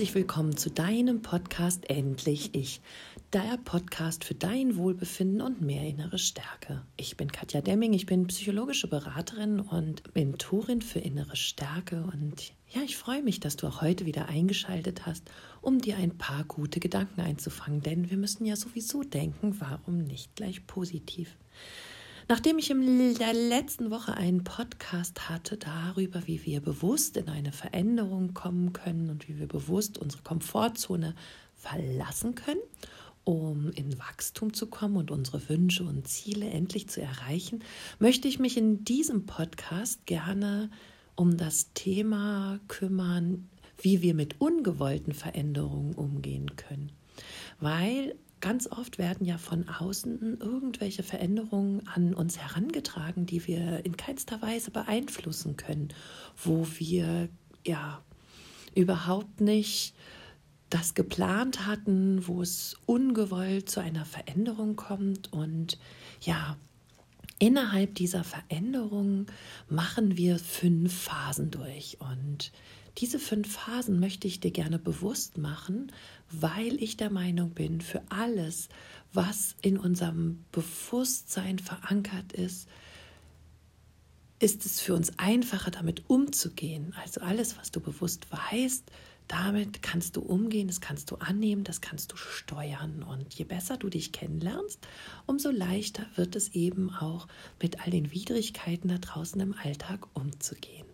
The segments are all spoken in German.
herzlich willkommen zu deinem Podcast Endlich Ich, der Podcast für dein Wohlbefinden und mehr innere Stärke. Ich bin Katja Demming, ich bin psychologische Beraterin und Mentorin für innere Stärke und ja, ich freue mich, dass du auch heute wieder eingeschaltet hast, um dir ein paar gute Gedanken einzufangen, denn wir müssen ja sowieso denken, warum nicht gleich positiv. Nachdem ich in der letzten Woche einen Podcast hatte darüber, wie wir bewusst in eine Veränderung kommen können und wie wir bewusst unsere Komfortzone verlassen können, um in Wachstum zu kommen und unsere Wünsche und Ziele endlich zu erreichen, möchte ich mich in diesem Podcast gerne um das Thema kümmern, wie wir mit ungewollten Veränderungen umgehen können. Weil Ganz oft werden ja von außen irgendwelche Veränderungen an uns herangetragen, die wir in keinster Weise beeinflussen können, wo wir ja überhaupt nicht das geplant hatten, wo es ungewollt zu einer Veränderung kommt. Und ja, innerhalb dieser Veränderung machen wir fünf Phasen durch. Und diese fünf Phasen möchte ich dir gerne bewusst machen, weil ich der Meinung bin, für alles, was in unserem Bewusstsein verankert ist, ist es für uns einfacher, damit umzugehen. Also alles, was du bewusst weißt, damit kannst du umgehen, das kannst du annehmen, das kannst du steuern. Und je besser du dich kennenlernst, umso leichter wird es eben auch mit all den Widrigkeiten da draußen im Alltag umzugehen.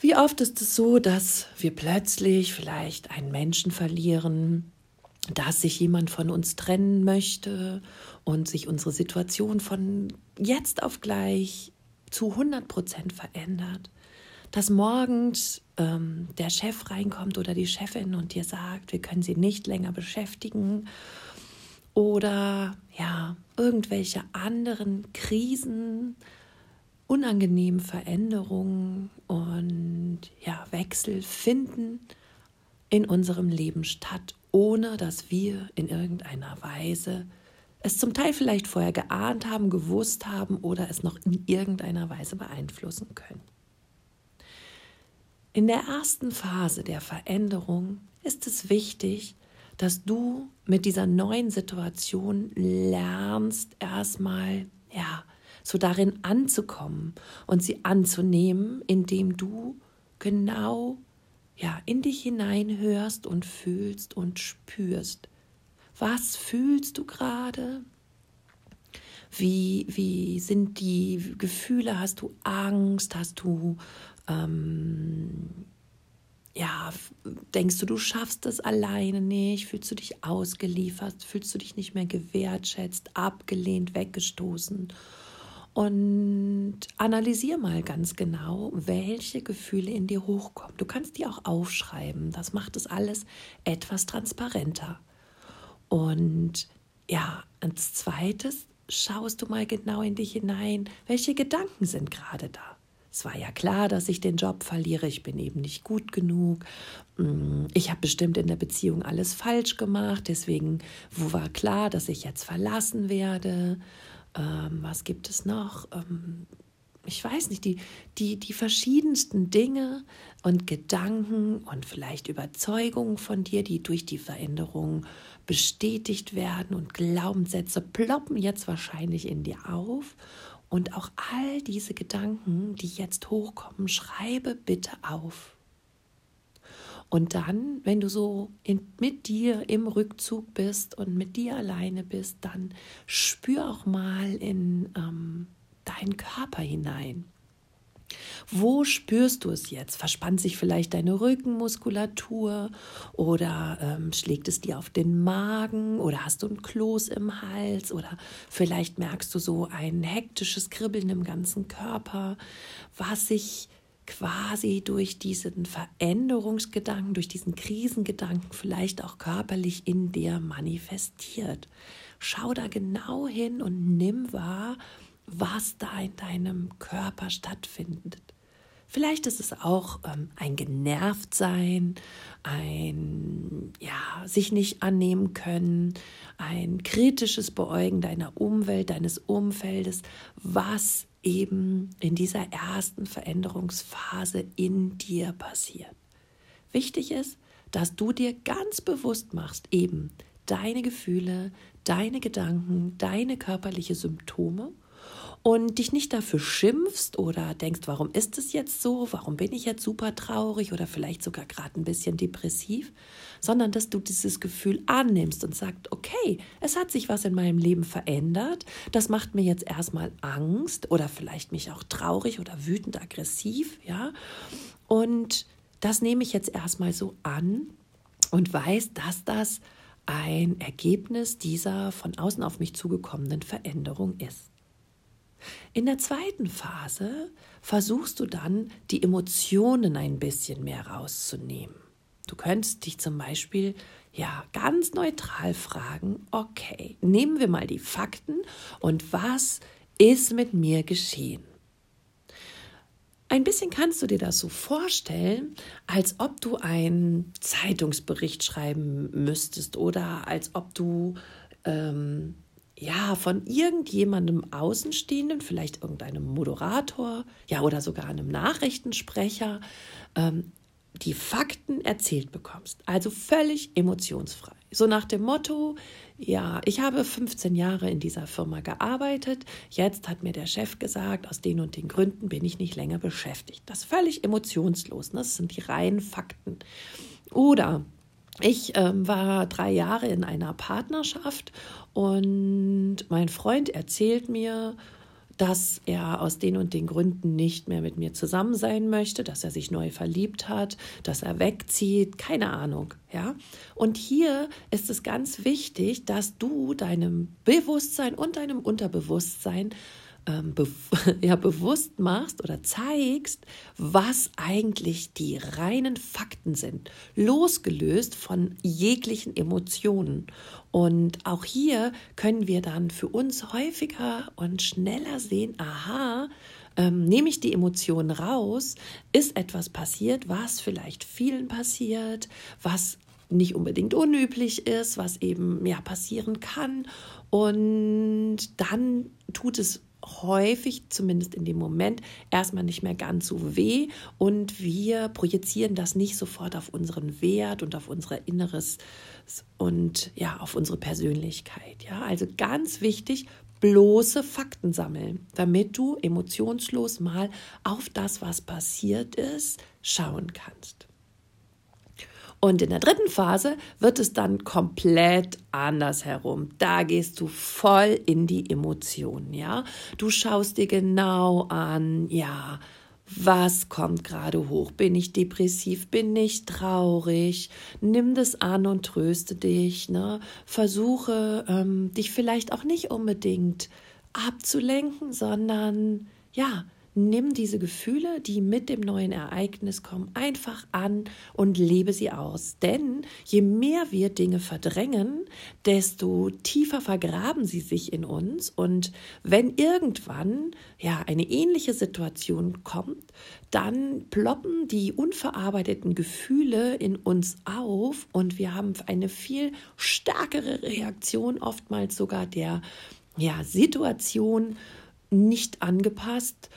Wie oft ist es so, dass wir plötzlich vielleicht einen Menschen verlieren, dass sich jemand von uns trennen möchte und sich unsere Situation von jetzt auf gleich zu 100 Prozent verändert. Dass morgens ähm, der Chef reinkommt oder die Chefin und dir sagt, wir können sie nicht länger beschäftigen. Oder ja, irgendwelche anderen Krisen, unangenehmen Veränderungen Wechsel finden in unserem Leben statt, ohne dass wir in irgendeiner Weise es zum Teil vielleicht vorher geahnt haben, gewusst haben oder es noch in irgendeiner Weise beeinflussen können. In der ersten Phase der Veränderung ist es wichtig, dass du mit dieser neuen Situation lernst, erstmal ja, so darin anzukommen und sie anzunehmen, indem du genau ja, in dich hineinhörst und fühlst und spürst. Was fühlst du gerade? Wie, wie sind die Gefühle? Hast du Angst? Hast du, ähm, ja, denkst du, du schaffst das alleine nicht? Fühlst du dich ausgeliefert? Fühlst du dich nicht mehr gewertschätzt, abgelehnt, weggestoßen? Und analysier mal ganz genau, welche Gefühle in dir hochkommen. Du kannst die auch aufschreiben. Das macht es alles etwas transparenter. Und ja, als zweites schaust du mal genau in dich hinein, welche Gedanken sind gerade da. Es war ja klar, dass ich den Job verliere. Ich bin eben nicht gut genug. Mm, ich habe bestimmt in der Beziehung alles falsch gemacht. Deswegen war klar, dass ich jetzt verlassen werde. Ähm, was gibt es noch? Ähm, ich weiß nicht, die, die, die verschiedensten Dinge und Gedanken und vielleicht Überzeugungen von dir, die durch die Veränderung bestätigt werden und Glaubenssätze ploppen jetzt wahrscheinlich in dir auf. Und auch all diese Gedanken, die jetzt hochkommen, schreibe bitte auf. Und dann, wenn du so in, mit dir im Rückzug bist und mit dir alleine bist, dann spür auch mal in ähm, deinen Körper hinein. Wo spürst du es jetzt? Verspannt sich vielleicht deine Rückenmuskulatur oder ähm, schlägt es dir auf den Magen oder hast du ein Kloß im Hals oder vielleicht merkst du so ein hektisches Kribbeln im ganzen Körper, was sich quasi durch diesen Veränderungsgedanken, durch diesen Krisengedanken vielleicht auch körperlich in dir manifestiert. Schau da genau hin und nimm wahr, was da in deinem Körper stattfindet. Vielleicht ist es auch ähm, ein Genervtsein, ein ja, sich nicht annehmen können, ein kritisches Beäugen deiner Umwelt, deines Umfeldes, was eben in dieser ersten Veränderungsphase in dir passiert. Wichtig ist, dass du dir ganz bewusst machst, eben deine Gefühle, deine Gedanken, deine körperliche Symptome und dich nicht dafür schimpfst oder denkst, warum ist es jetzt so, warum bin ich jetzt super traurig oder vielleicht sogar gerade ein bisschen depressiv, sondern dass du dieses Gefühl annimmst und sagst, okay, es hat sich was in meinem Leben verändert, das macht mir jetzt erstmal Angst oder vielleicht mich auch traurig oder wütend aggressiv, ja, und das nehme ich jetzt erstmal so an und weiß, dass das ein Ergebnis dieser von außen auf mich zugekommenen Veränderung ist. In der zweiten Phase versuchst du dann, die Emotionen ein bisschen mehr rauszunehmen. Du könntest dich zum Beispiel ja ganz neutral fragen, okay, nehmen wir mal die Fakten und was ist mit mir geschehen? Ein bisschen kannst du dir das so vorstellen, als ob du einen Zeitungsbericht schreiben müsstest oder als ob du ähm, ja von irgendjemandem Außenstehenden, vielleicht irgendeinem Moderator, ja oder sogar einem Nachrichtensprecher, ähm, die Fakten erzählt bekommst. Also völlig emotionsfrei. So nach dem Motto, ja, ich habe 15 Jahre in dieser Firma gearbeitet. Jetzt hat mir der Chef gesagt, aus den und den Gründen bin ich nicht länger beschäftigt. Das ist völlig emotionslos. Ne? Das sind die reinen Fakten. Oder ich ähm, war drei Jahre in einer Partnerschaft und mein Freund erzählt mir, dass er aus den und den Gründen nicht mehr mit mir zusammen sein möchte, dass er sich neu verliebt hat, dass er wegzieht, keine Ahnung, ja? Und hier ist es ganz wichtig, dass du deinem Bewusstsein und deinem Unterbewusstsein ähm, be ja, bewusst machst oder zeigst, was eigentlich die reinen Fakten sind, losgelöst von jeglichen Emotionen. Und auch hier können wir dann für uns häufiger und schneller sehen, aha, ähm, nehme ich die Emotionen raus, ist etwas passiert, was vielleicht vielen passiert, was nicht unbedingt unüblich ist, was eben ja passieren kann. Und dann tut es häufig, zumindest in dem Moment, erstmal nicht mehr ganz so weh und wir projizieren das nicht sofort auf unseren Wert und auf unser Inneres und ja, auf unsere Persönlichkeit. Ja, also ganz wichtig, bloße Fakten sammeln, damit du emotionslos mal auf das, was passiert ist, schauen kannst. Und in der dritten Phase wird es dann komplett anders herum. Da gehst du voll in die Emotionen, ja. Du schaust dir genau an, ja, was kommt gerade hoch? Bin ich depressiv? Bin ich traurig? Nimm das an und tröste dich. Ne? Versuche ähm, dich vielleicht auch nicht unbedingt abzulenken, sondern ja, nimm diese Gefühle, die mit dem neuen Ereignis kommen, einfach an und lebe sie aus. Denn je mehr wir Dinge verdrängen, desto tiefer vergraben sie sich in uns. Und wenn irgendwann ja eine ähnliche Situation kommt, dann ploppen die unverarbeiteten Gefühle in uns auf und wir haben eine viel stärkere Reaktion, oftmals sogar der ja, Situation nicht angepasst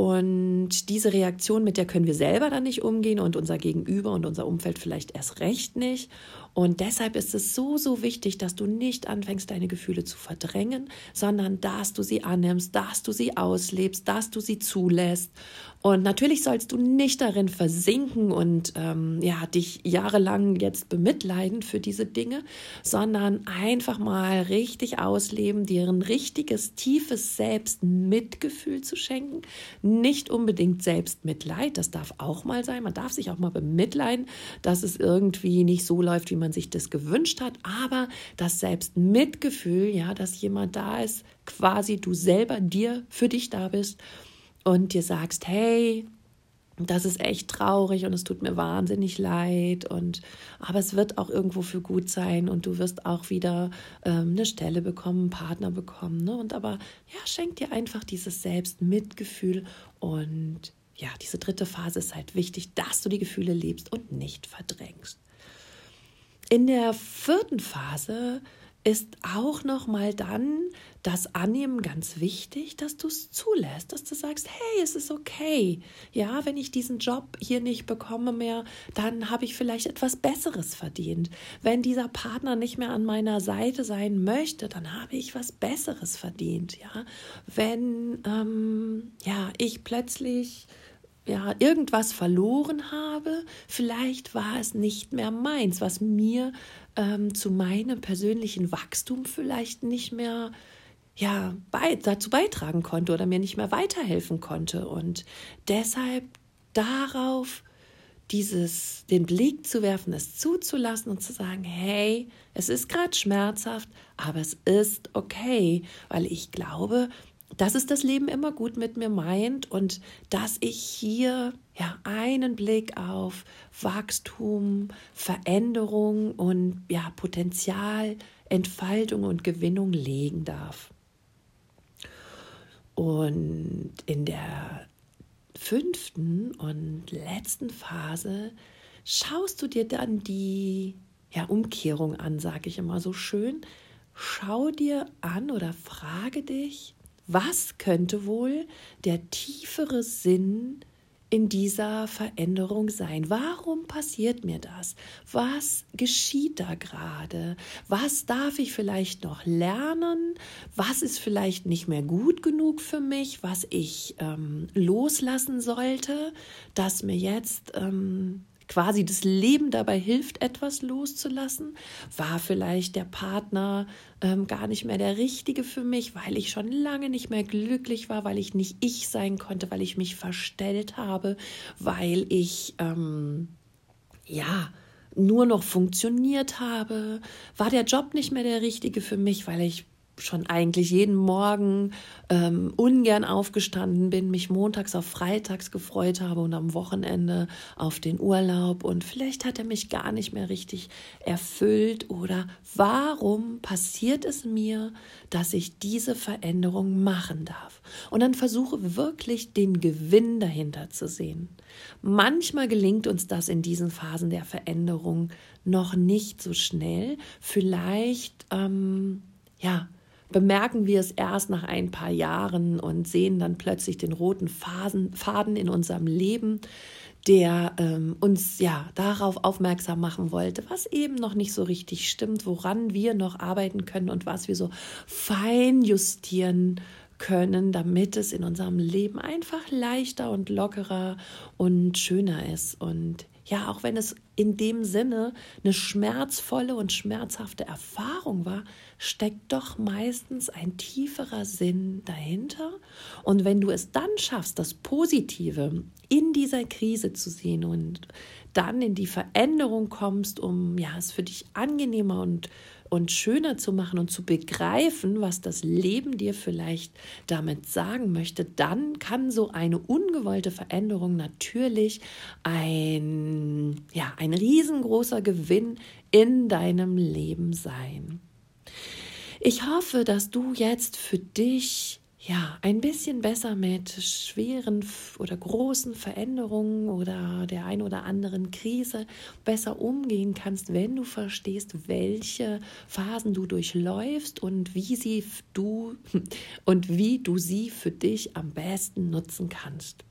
und diese Reaktion, mit der können wir selber dann nicht umgehen und unser Gegenüber und unser Umfeld vielleicht erst recht nicht. Und deshalb ist es so, so wichtig, dass du nicht anfängst, deine Gefühle zu verdrängen, sondern dass du sie annimmst, dass du sie auslebst, dass du sie zulässt. Und natürlich sollst du nicht darin versinken und ähm, ja, dich jahrelang jetzt bemitleiden für diese Dinge, sondern einfach mal richtig ausleben, dir ein richtiges, tiefes Selbstmitgefühl zu schenken. Nicht unbedingt Selbstmitleid, das darf auch mal sein. Man darf sich auch mal bemitleiden, dass es irgendwie nicht so läuft, wie man sich das gewünscht hat, aber das Selbstmitgefühl, ja, dass jemand da ist, quasi du selber dir für dich da bist und dir sagst, hey, das ist echt traurig und es tut mir wahnsinnig leid und aber es wird auch irgendwo für gut sein und du wirst auch wieder ähm, eine Stelle bekommen, einen Partner bekommen, ne? Und aber ja, schenk dir einfach dieses Selbstmitgefühl und ja, diese dritte Phase ist halt wichtig, dass du die Gefühle lebst und nicht verdrängst. In der vierten Phase ist auch noch mal dann das Annehmen ganz wichtig, dass du es zulässt, dass du sagst, hey, es ist okay. Ja, wenn ich diesen Job hier nicht bekomme mehr, dann habe ich vielleicht etwas Besseres verdient. Wenn dieser Partner nicht mehr an meiner Seite sein möchte, dann habe ich was Besseres verdient. Ja, wenn ähm, ja ich plötzlich ja, irgendwas verloren habe, vielleicht war es nicht mehr meins, was mir ähm, zu meinem persönlichen Wachstum vielleicht nicht mehr ja, bei, dazu beitragen konnte oder mir nicht mehr weiterhelfen konnte. Und deshalb darauf dieses, den Blick zu werfen, es zuzulassen und zu sagen, hey, es ist gerade schmerzhaft, aber es ist okay, weil ich glaube, dass es das Leben immer gut mit mir meint und dass ich hier ja einen Blick auf Wachstum, Veränderung und ja Potenzial, Entfaltung und Gewinnung legen darf. Und in der fünften und letzten Phase schaust du dir dann die ja, Umkehrung an, sage ich immer so schön. Schau dir an oder frage dich, was könnte wohl der tiefere Sinn in dieser Veränderung sein? Warum passiert mir das? Was geschieht da gerade? Was darf ich vielleicht noch lernen? Was ist vielleicht nicht mehr gut genug für mich, was ich ähm, loslassen sollte, dass mir jetzt ähm, quasi das Leben dabei hilft, etwas loszulassen? War vielleicht der Partner ähm, gar nicht mehr der richtige für mich, weil ich schon lange nicht mehr glücklich war, weil ich nicht ich sein konnte, weil ich mich verstellt habe, weil ich ähm, ja nur noch funktioniert habe? War der Job nicht mehr der richtige für mich, weil ich schon eigentlich jeden Morgen ähm, ungern aufgestanden bin, mich montags auf freitags gefreut habe und am Wochenende auf den Urlaub und vielleicht hat er mich gar nicht mehr richtig erfüllt oder warum passiert es mir, dass ich diese Veränderung machen darf? Und dann versuche wirklich den Gewinn dahinter zu sehen. Manchmal gelingt uns das in diesen Phasen der Veränderung noch nicht so schnell. Vielleicht, ähm, ja, bemerken wir es erst nach ein paar Jahren und sehen dann plötzlich den roten Phasen, Faden in unserem Leben, der ähm, uns ja darauf aufmerksam machen wollte, was eben noch nicht so richtig stimmt, woran wir noch arbeiten können und was wir so fein justieren können, damit es in unserem Leben einfach leichter und lockerer und schöner ist. Und ja, auch wenn es in dem Sinne eine schmerzvolle und schmerzhafte Erfahrung war, steckt doch meistens ein tieferer Sinn dahinter. Und wenn du es dann schaffst, das Positive in dieser Krise zu sehen und dann in die Veränderung kommst, um ja, es für dich angenehmer und und schöner zu machen und zu begreifen, was das Leben dir vielleicht damit sagen möchte, dann kann so eine ungewollte Veränderung natürlich ein, ja, ein riesengroßer Gewinn in deinem Leben sein. Ich hoffe, dass du jetzt für dich ja, ein bisschen besser mit schweren oder großen Veränderungen oder der ein oder anderen Krise besser umgehen kannst, wenn du verstehst, welche Phasen du durchläufst und wie sie du und wie du sie für dich am besten nutzen kannst.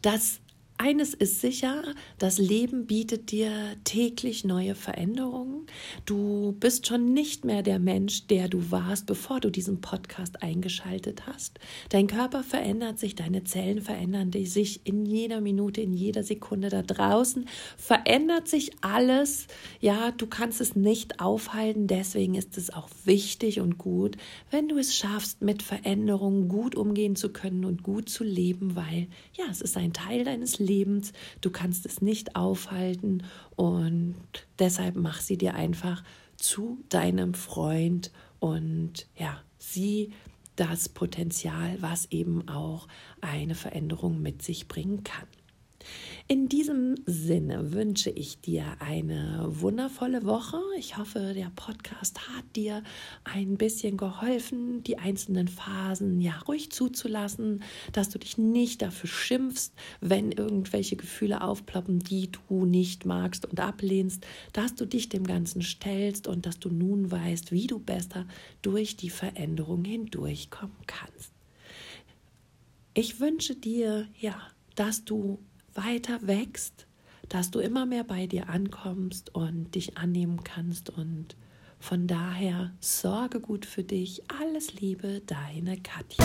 Das eines ist sicher, das Leben bietet dir täglich neue Veränderungen. Du bist schon nicht mehr der Mensch, der du warst, bevor du diesen Podcast eingeschaltet hast. Dein Körper verändert sich, deine Zellen verändern sich in jeder Minute, in jeder Sekunde da draußen. Verändert sich alles. Ja, du kannst es nicht aufhalten. Deswegen ist es auch wichtig und gut, wenn du es schaffst, mit Veränderungen gut umgehen zu können und gut zu leben, weil ja, es ist ein Teil deines Lebens Lebens. Du kannst es nicht aufhalten und deshalb mach sie dir einfach zu deinem Freund und ja, sieh das Potenzial, was eben auch eine Veränderung mit sich bringen kann. In diesem Sinne wünsche ich dir eine wundervolle Woche. Ich hoffe, der Podcast hat dir ein bisschen geholfen, die einzelnen Phasen ja ruhig zuzulassen, dass du dich nicht dafür schimpfst, wenn irgendwelche Gefühle aufploppen, die du nicht magst und ablehnst, dass du dich dem Ganzen stellst und dass du nun weißt, wie du besser durch die Veränderung hindurchkommen kannst. Ich wünsche dir, ja, dass du weiter wächst, dass du immer mehr bei dir ankommst und dich annehmen kannst. Und von daher sorge gut für dich. Alles Liebe, deine Katja.